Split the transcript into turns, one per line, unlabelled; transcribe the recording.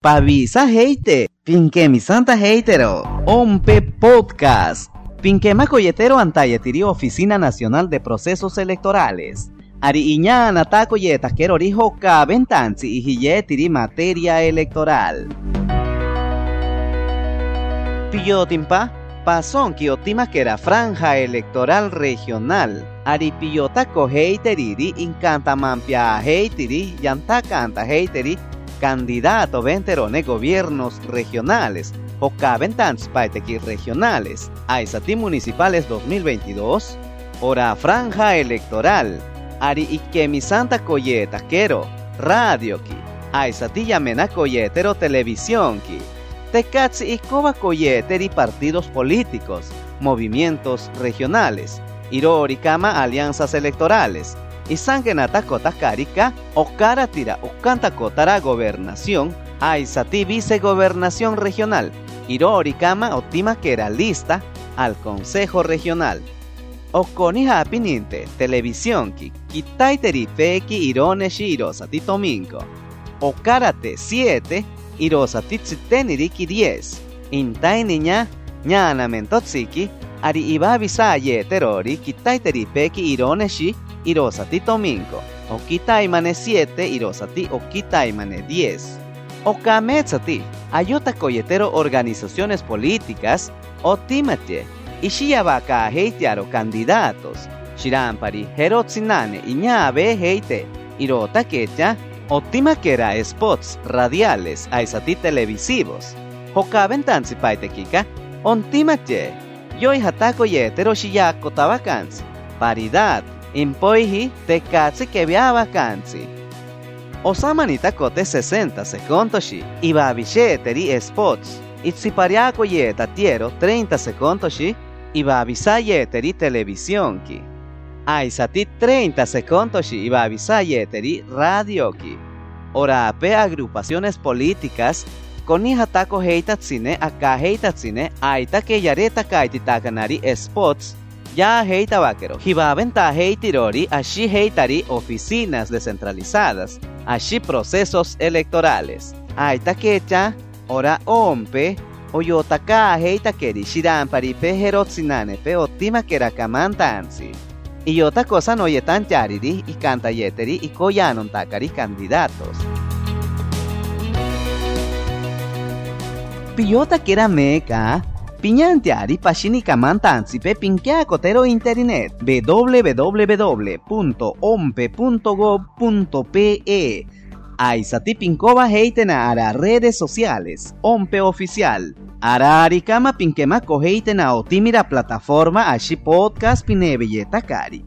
Pavisa heite, pinque mi santa heitero, ompe podcast. Pinque macoyetero antayetiri Oficina Nacional de Procesos Electorales. Ari iñana taco yeta quiero rijo ventanzi y tiri materia electoral. Pillotimpa, pasón que otima que era franja electoral regional. Ari pillota coheiteriri incanta mampia heitiri yanta canta candidato venterone gobiernos regionales o cabentans paitequi regionales, aisati municipales 2022, hora franja electoral, ari ikemi santa coyeta quero, radio ki, aisati yamena coyetero televisión ki, tecatsi ikoba coyeteri partidos políticos, movimientos regionales, irorikama alianzas electorales, y sangenata kota karika okara tira okanta kotara gobernación aisati vicegobernación regional irorikama otima que era lista al consejo regional. Okonija pininte televisión ki kitaiteri feki irone shirosati tominko. Okarate 7 irosati tsiteniri ki 10 intai niña ñana mentotsiki ari iba bisaye terori kitaiteri feki irone shi irosati domingo, okitaimane 7, irosati okitaimane 10. Okametsati, ayota coyetero organizaciones políticas, otimate, ishiyabaka heitiaro candidatos, shirampari herotsinane iñabe heite, irota kecha, otimakera spots radiales aisati televisivos, hokabentansi paitekika, ontimache, yoi hatako yetero shiyako tabakansi, paridad, Impoiji te katsi que via vacanzi. Osamanita kote 60 secondoshi, iba teri spots. Itzipariako yeta tiero 30 secondoshi, iba teri televisión ki. Aisati 30 secondoshi, iba teri radio ki. Ora pe agrupaciones políticas con tako heitatsine aka heitatsine aita que yareta kaiti takanari spots ya heita vaquero. venta heitirori, ashi heitari oficinas descentralizadas, ashi procesos electorales. Aita quecha, ora ompe, oyotaka heita keri shirampari pe herotsinane pe otima kerakamantansi. Y otra cosa no yetan yariri y canta yeteri y koyanon takari candidatos. Piyota kera meka, Piñantiari pashini pe pinquea cotero internet. www.ompe.gov.pe Aisati pinkova heitena ara redes sociales. Ompe oficial. Ara arikama pinquema coheitena otimira plataforma ashi podcast pinebelleta cari.